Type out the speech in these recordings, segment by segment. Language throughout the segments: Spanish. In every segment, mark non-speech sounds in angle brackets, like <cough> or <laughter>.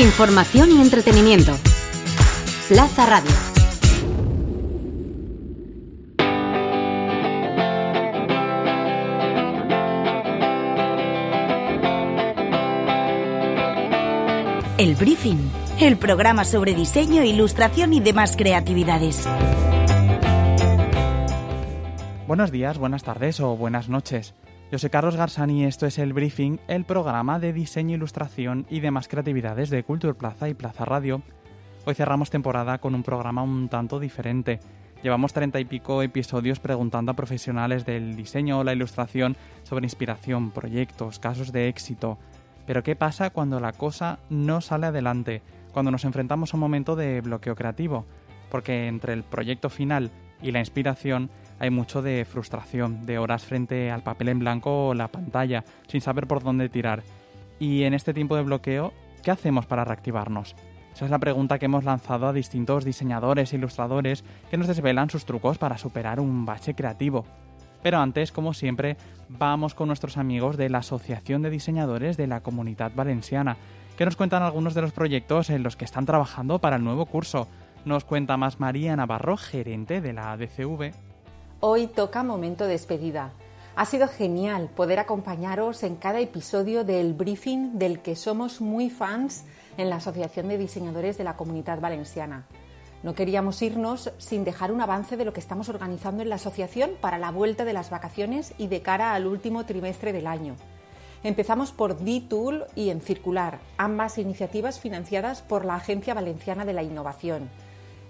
Información y entretenimiento. Plaza Radio. El Briefing, el programa sobre diseño, ilustración y demás creatividades. Buenos días, buenas tardes o buenas noches. Yo soy Carlos Garzani y esto es el Briefing, el programa de diseño, ilustración y demás creatividades de Culture Plaza y Plaza Radio. Hoy cerramos temporada con un programa un tanto diferente. Llevamos treinta y pico episodios preguntando a profesionales del diseño o la ilustración sobre inspiración, proyectos, casos de éxito. Pero ¿qué pasa cuando la cosa no sale adelante? Cuando nos enfrentamos a un momento de bloqueo creativo. Porque entre el proyecto final y la inspiración hay mucho de frustración, de horas frente al papel en blanco o la pantalla, sin saber por dónde tirar. Y en este tiempo de bloqueo, ¿qué hacemos para reactivarnos? Esa es la pregunta que hemos lanzado a distintos diseñadores e ilustradores que nos desvelan sus trucos para superar un bache creativo. Pero antes, como siempre, vamos con nuestros amigos de la Asociación de Diseñadores de la Comunidad Valenciana, que nos cuentan algunos de los proyectos en los que están trabajando para el nuevo curso. Nos cuenta más María Navarro, gerente de la ADCV. Hoy toca momento despedida. Ha sido genial poder acompañaros en cada episodio del briefing del que somos muy fans en la Asociación de Diseñadores de la Comunidad Valenciana. No queríamos irnos sin dejar un avance de lo que estamos organizando en la asociación para la vuelta de las vacaciones y de cara al último trimestre del año. Empezamos por D-Tool y en Circular, ambas iniciativas financiadas por la Agencia Valenciana de la Innovación.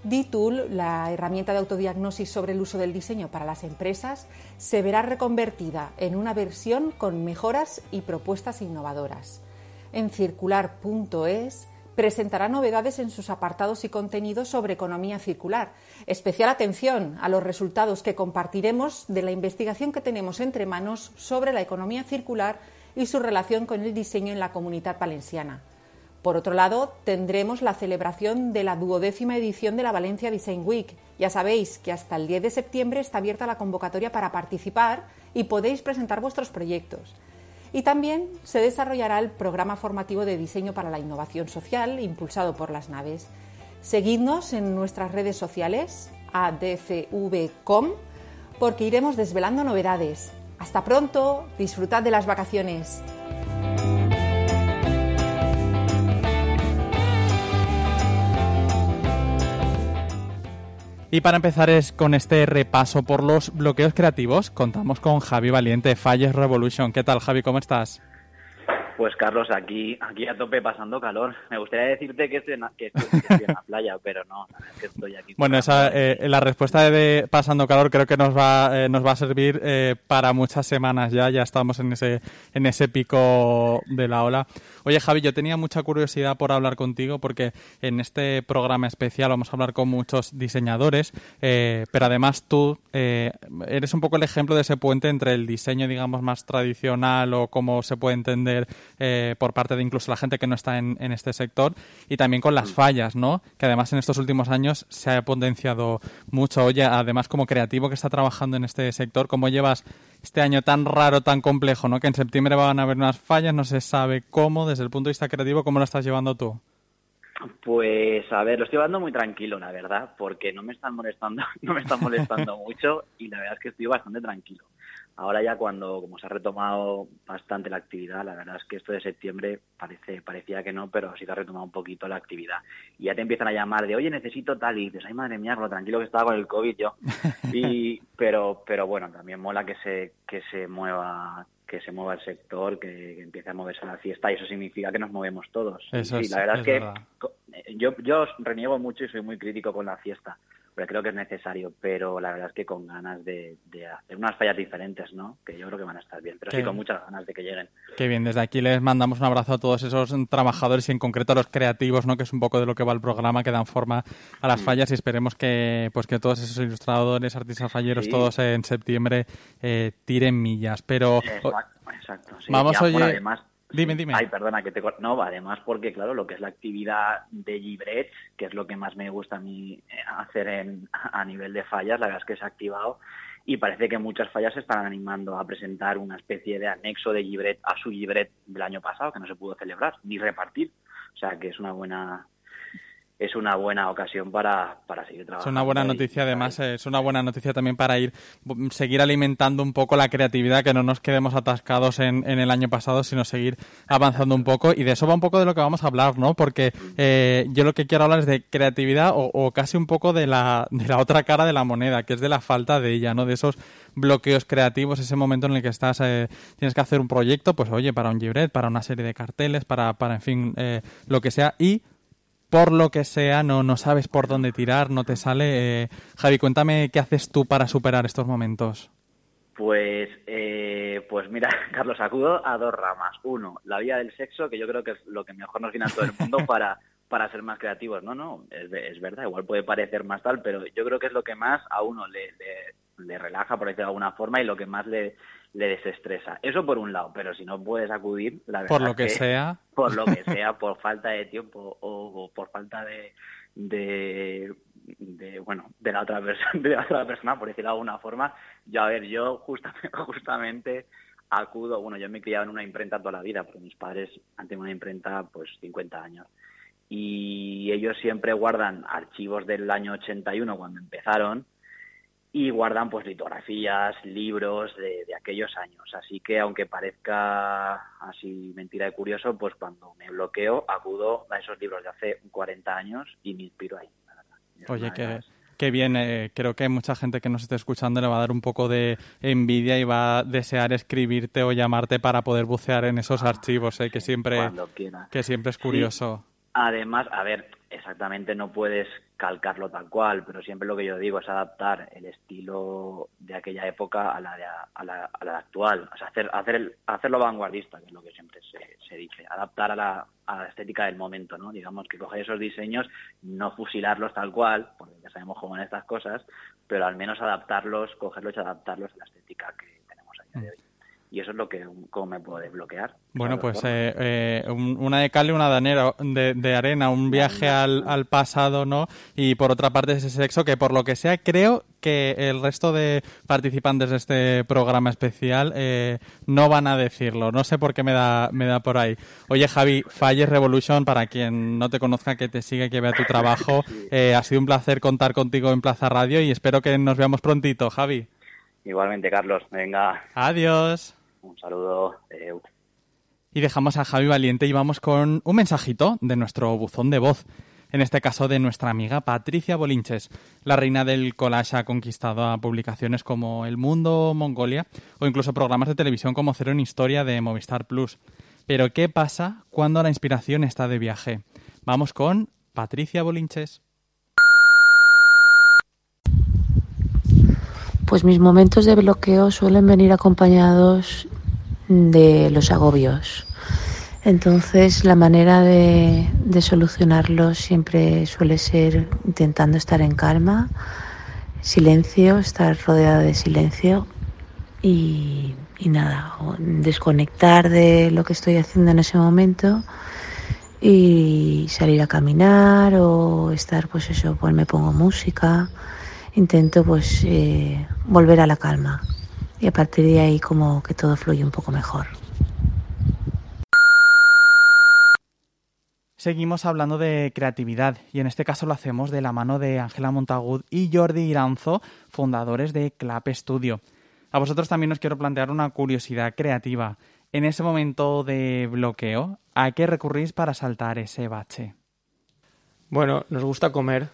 D-Tool, la herramienta de autodiagnosis sobre el uso del diseño para las empresas, se verá reconvertida en una versión con mejoras y propuestas innovadoras. En circular.es presentará novedades en sus apartados y contenidos sobre economía circular. Especial atención a los resultados que compartiremos de la investigación que tenemos entre manos sobre la economía circular y su relación con el diseño en la comunidad valenciana. Por otro lado, tendremos la celebración de la duodécima edición de la Valencia Design Week. Ya sabéis que hasta el 10 de septiembre está abierta la convocatoria para participar y podéis presentar vuestros proyectos. Y también se desarrollará el programa formativo de diseño para la innovación social impulsado por las naves. Seguidnos en nuestras redes sociales, adcv.com, porque iremos desvelando novedades. Hasta pronto, disfrutad de las vacaciones. Y para empezar es con este repaso por los bloqueos creativos, contamos con Javi Valiente, Falles Revolution. ¿Qué tal, Javi? ¿Cómo estás? Pues Carlos, aquí, aquí a tope pasando calor. Me gustaría decirte que estoy en, que la playa, pero no, es que estoy aquí. Bueno, esa, eh, la respuesta de pasando calor creo que nos va, eh, nos va a servir eh, para muchas semanas ya. Ya estamos en ese, en ese pico de la ola. Oye, Javi, yo tenía mucha curiosidad por hablar contigo porque en este programa especial vamos a hablar con muchos diseñadores, pero además tú eres un poco el ejemplo de ese puente entre el diseño, digamos, más tradicional o cómo se puede entender eh, por parte de incluso la gente que no está en, este sector y también con las mm. fallas, ¿no? Que además en estos últimos años se ha potenciado mucho. Oye, además como creativo que está trabajando en este sector, ¿cómo llevas este año tan raro, tan complejo, ¿no? Que en septiembre van a haber unas fallas, no se sabe cómo, desde el punto de vista creativo, ¿cómo lo estás llevando tú? Pues a ver, lo estoy llevando muy tranquilo, la verdad, porque no me están molestando, <laughs> no me están molestando <laughs> mucho y la verdad es que estoy bastante tranquilo. Ahora ya cuando, como se ha retomado bastante la actividad, la verdad es que esto de septiembre parece, parecía que no, pero sí que ha retomado un poquito la actividad. Y ya te empiezan a llamar de, oye, necesito tal, y dices, ay, madre mía, con lo tranquilo que estaba con el COVID yo. <laughs> Y, pero, pero bueno, también mola que se, que se mueva que se mueva el sector, que, empiece a moverse la fiesta y eso significa que nos movemos todos. Eso la verdad es, que yo, yo reniego mucho y soy muy crítico con la fiesta creo que es necesario, pero la verdad es que con ganas de, hacer unas fallas diferentes, ¿no? Que yo creo que van a estar bien, pero sí con muchas ganas de que lleguen. Qué bien, desde aquí les mandamos un abrazo a todos esos trabajadores y en concreto a los creativos, ¿no? Que es un poco de lo que va el programa, que dan forma a las mm. fallas y esperemos que, pues que todos esos ilustradores, artistas falleros, todos en septiembre eh, tiren millas, pero... Exacto, Vamos, oye... además, Dime, dime. Ay, perdona que te No, además porque, claro, lo que es la actividad de Gibret, que es lo que más me gusta a mí eh, hacer en, a nivel de fallas, la verdad es que se ha activado y parece que muchas fallas se están animando a presentar una especie de anexo de Gibret a su Gibret del año pasado, que no se pudo celebrar ni repartir. O sea que es una buena es una buena ocasión para, para seguir trabajando. Es una buena noticia, además, es una buena noticia también para ir seguir alimentando un poco la creatividad, que no nos quedemos atascados en, en el año pasado, sino seguir avanzando un poco. Y de eso va un poco de lo que vamos a hablar, ¿no? Porque eh, yo lo que quiero hablar es de creatividad o, casi un poco de la, de la otra cara de la moneda, que es de la falta de ella, ¿no? De esos bloqueos creativos, ese momento en el que estás, eh, tienes que hacer un proyecto, pues oye, para un libret, para una serie de carteles, para, para en fin, eh, lo que sea, y por lo que sea, no, no sabes por dónde tirar, no te sale. Eh, Javi, cuéntame qué haces tú para superar estos momentos. Pues, eh, pues mira, <laughs> Carlos, acudo a dos ramas. Uno, la vía del sexo, que yo creo que es lo que mejor nos viene a todo el mundo <laughs> para, para ser más creativos. No, no, es, es, verdad, igual puede parecer más tal, pero yo creo que es lo que más a uno le, le, le relaja, por decirlo de alguna forma, y lo que más le, le desestresa. Eso por un lado, pero si no puedes acudir, la verdad <laughs> por lo que, sea, por lo que sea, por falta de tiempo o, por falta de, de, bueno, de la otra persona, <laughs> de la otra persona, por decirlo de alguna forma, yo a ver, yo justamente, <laughs> justamente acudo, bueno, yo me he criado en una imprenta toda la vida, porque mis padres han tenido una imprenta pues 50 años. Y ellos siempre guardan archivos del año 81 cuando empezaron, y guardan pues litografías, libros de, aquellos años. Así que aunque parezca así mentira y curioso, pues cuando me bloqueo acudo a esos libros de hace 40 años y me inspiro ahí. Oye, que, que bien, eh, creo que mucha gente que nos esté escuchando le va a dar un poco de envidia y va a desear escribirte o llamarte para poder bucear en esos ah, archivos, eh, que siempre que siempre es curioso. Además, a ver, exactamente no puedes calcarlo tal cual, pero siempre lo que yo digo es adaptar el estilo de aquella época a la, de, a la, a la actual, o sea, hacer, hacer hacerlo vanguardista, que es lo que siempre se, se dice, adaptar a la, a la estética del momento, ¿no? Digamos que coger esos diseños, no fusilarlos tal cual, porque ya sabemos cómo en estas cosas, pero al menos adaptarlos, cogerlos y adaptarlos a la estética que tenemos a día de hoy y eso es lo que cómo me puedo desbloquear. Bueno, pues eh, eh, una de cal y una de, de, arena, un viaje al, al, pasado, ¿no? Y por otra parte ese sexo que por lo que sea creo que el resto de participantes de este programa especial eh, no van a decirlo. No sé por qué me da, me da por ahí. Oye, Javi, Falles Revolution, para quien no te conozca, que te sigue, que vea tu trabajo, <laughs> ha sido un placer contar contigo en Plaza Radio y espero que nos veamos prontito, Javi. Igualmente, Carlos. Venga. Adiós. Un saludo. Y dejamos a Javi Valiente y vamos con un mensajito de nuestro buzón de voz. En este caso de nuestra amiga Patricia Bolinches. La reina del collage ha conquistado a publicaciones como El Mundo Mongolia o incluso programas de televisión como Cero en Historia de Movistar Plus. Pero ¿qué pasa cuando la inspiración está de viaje? Vamos con Patricia Bolinches. Pues mis momentos de bloqueo suelen venir acompañados de los agobios. Entonces la manera de, solucionarlos siempre suele ser intentando estar en calma, silencio, estar rodeada de silencio y, y nada, desconectar de lo que estoy haciendo en ese momento y salir a caminar o estar pues eso, pues me pongo música intento pues eh, volver a la calma y a partir de ahí como que todo fluye un poco mejor. Seguimos hablando de creatividad y en este caso lo hacemos de la mano de Ángela Montagud y Jordi Iranzo, fundadores de Clap Studio. A vosotros también os quiero plantear una curiosidad creativa. En ese momento de bloqueo, ¿a qué recurrís para saltar ese bache? Bueno, nos gusta comer,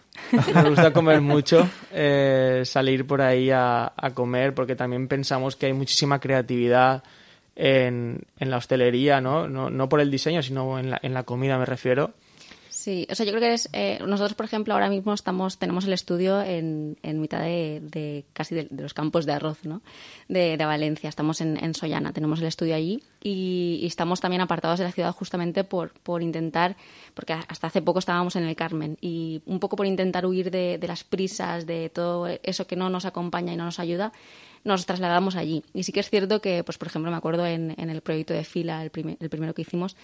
nos gusta comer mucho, eh, salir por ahí a, comer, porque también pensamos que hay muchísima creatividad en, en la hostelería, ¿no? ¿no? No por el diseño, sino en la, en la comida me refiero. Sí, o sea, yo creo que es, eh, nosotros, por ejemplo, ahora mismo estamos tenemos el estudio en, en mitad de, casi de, los campos de arroz, ¿no? De, Valencia. Estamos en, en, Sollana, tenemos el estudio allí y, estamos también apartados de la ciudad justamente por, por intentar, porque hasta hace poco estábamos en el Carmen y un poco por intentar huir de, las prisas, de todo eso que no nos acompaña y no nos ayuda nos trasladamos allí. Y sí que es cierto que, pues por ejemplo, me acuerdo en, en el proyecto de fila, el, el primero que hicimos,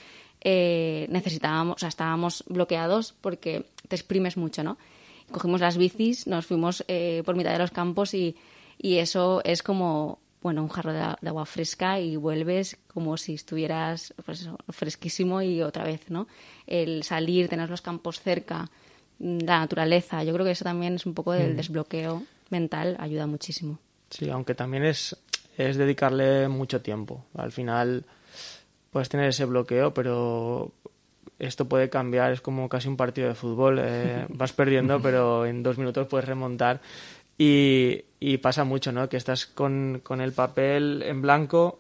eh, necesitábamos, o sea, estábamos bloqueados porque te exprimes mucho, ¿no? Cogimos las bicis, nos fuimos eh, por mitad de los campos y, y eso es como bueno, un jarro de, agua fresca y vuelves como si estuvieras pues, fresquísimo y otra vez, ¿no? El salir, tener los campos cerca, la naturaleza, yo creo que eso también es un poco del mm. desbloqueo mental, ayuda muchísimo. Sí, aunque también es, es dedicarle mucho tiempo. Al final puedes tener ese bloqueo, pero esto puede cambiar, es como casi un partido de fútbol. Eh, <laughs> vas perdiendo, pero en dos minutos puedes remontar. Y, pasa mucho, ¿no? Que estás con, con, el papel en blanco,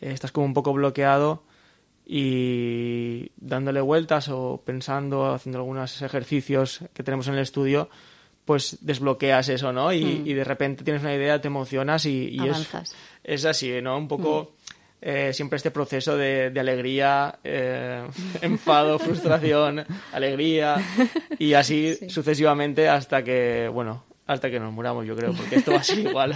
estás como un poco bloqueado y dándole vueltas o pensando, haciendo algunos ejercicios que tenemos en el estudio, pues desbloqueas eso, ¿no? Y, mm. de repente tienes una idea, te emocionas y, es, es, así, ¿no? Un poco... Mm. Eh, siempre este proceso de, alegría, eh, <laughs> enfado, <laughs> frustración, alegría y así sucesivamente hasta que, bueno, hasta que nos muramos, yo creo, porque esto va a ser <laughs> igual.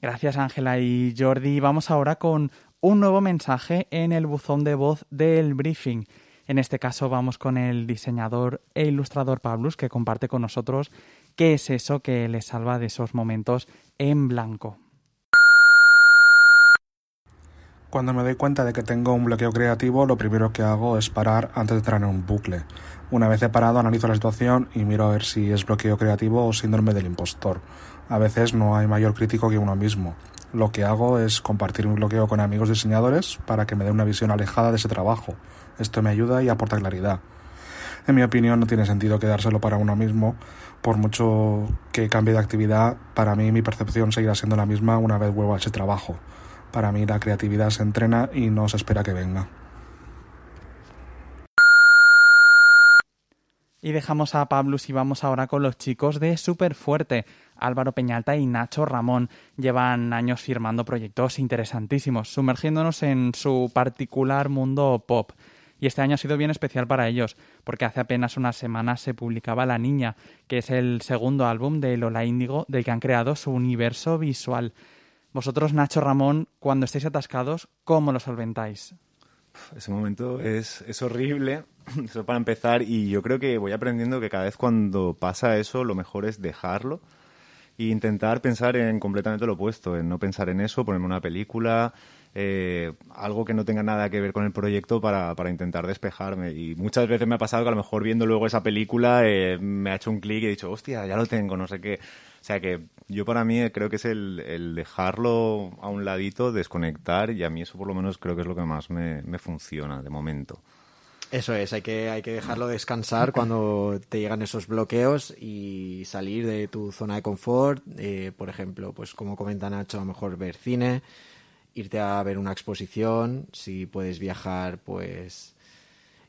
Gracias, Ángela y Jordi. Vamos ahora con un nuevo mensaje en el buzón de voz del briefing. En este caso vamos con el diseñador e ilustrador Pablus, que comparte con nosotros qué es eso que le salva de esos momentos en blanco. Cuando me doy cuenta de que tengo un bloqueo creativo, lo primero que hago es parar antes de entrar en un bucle. Una vez parado, analizo la situación y miro a ver si es bloqueo creativo o síndrome del impostor. A veces no hay mayor crítico que uno mismo. Lo que hago es compartir mi bloqueo con amigos diseñadores para que me den una visión alejada de ese trabajo. Esto me ayuda y aporta claridad. En mi opinión no tiene sentido quedárselo para uno mismo, por mucho que cambie de actividad, para mí mi percepción seguirá siendo la misma una vez vuelva a ese trabajo. Para mí la creatividad se entrena y no se espera que venga. Y dejamos a Pablus y vamos ahora con los chicos de Superfuerte. Álvaro Peñalta y Nacho Ramón llevan años firmando proyectos interesantísimos, sumergiéndonos en su particular mundo pop. Y este año ha sido bien especial para ellos, porque hace apenas unas semanas se publicaba La Niña, que es el segundo álbum de Lola Índigo del que han creado su universo visual. Vosotros, Nacho Ramón, cuando estáis atascados, ¿cómo lo solventáis? Ese momento es, es horrible, <clears throat> eso para empezar, y yo creo que voy aprendiendo que cada vez cuando pasa eso, lo mejor es dejarlo e intentar pensar en completamente lo opuesto, en no pensar en eso, ponerme una película, eh, algo que no tenga nada que ver con el proyecto para, para, intentar despejarme. Y muchas veces me ha pasado que a lo mejor viendo luego esa película eh, me ha hecho un clic y he dicho, hostia, ya lo tengo, no sé qué. O sea que yo para mí creo que es el, dejarlo a un ladito, desconectar y a mí eso por lo menos creo que es lo que más me, me funciona de momento. Eso es, hay que, hay que dejarlo descansar cuando te llegan esos bloqueos y salir de tu zona de confort. Eh, por ejemplo, pues como comenta Nacho, a lo mejor ver cine, irte a ver una exposición, si puedes viajar, pues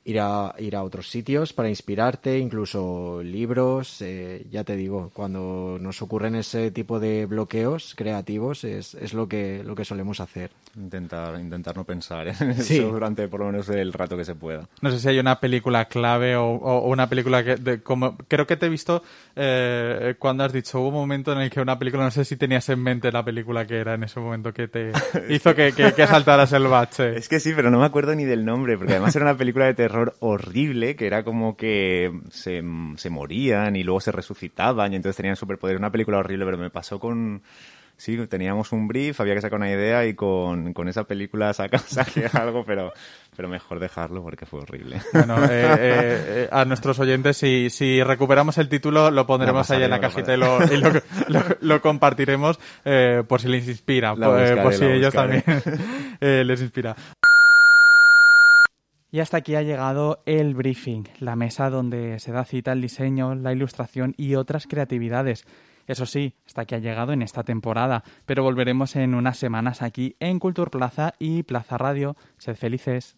ir a, ir a otros sitios para inspirarte, incluso libros. Eh, ya te digo, cuando nos ocurren ese tipo de bloqueos creativos es, es lo, que, lo que solemos hacer. Intentar, intentar no pensar en eso durante por lo menos el rato que se pueda. No sé si hay una película clave o, una película que, como creo que te he visto eh, cuando has dicho, hubo un momento en el que una película, no sé si tenías en mente la película que era en ese momento que te <laughs> hizo que, que, que saltaras el bache. Es que sí, pero no me acuerdo ni del nombre, porque además era una película de terror horrible, que era como que se, se morían y luego se resucitaban y entonces tenían superpoder. Una película horrible, pero me pasó con... Sí, teníamos un brief, había que sacar una idea y con, con esa película saca, <laughs> saqué algo, pero, pero mejor dejarlo porque fue horrible. Bueno, eh, eh, eh, a nuestros oyentes, si, si recuperamos el título, lo pondremos ahí en la cajita y, lo, y lo, lo, compartiremos por si les inspira, por, si ellos también <laughs> les inspira. Y hasta aquí ha llegado el briefing, la mesa donde se da cita el diseño, la ilustración y otras creatividades. Eso sí, hasta aquí ha llegado en esta temporada, pero volveremos en unas semanas aquí en Cultur Plaza y Plaza Radio. Sed felices.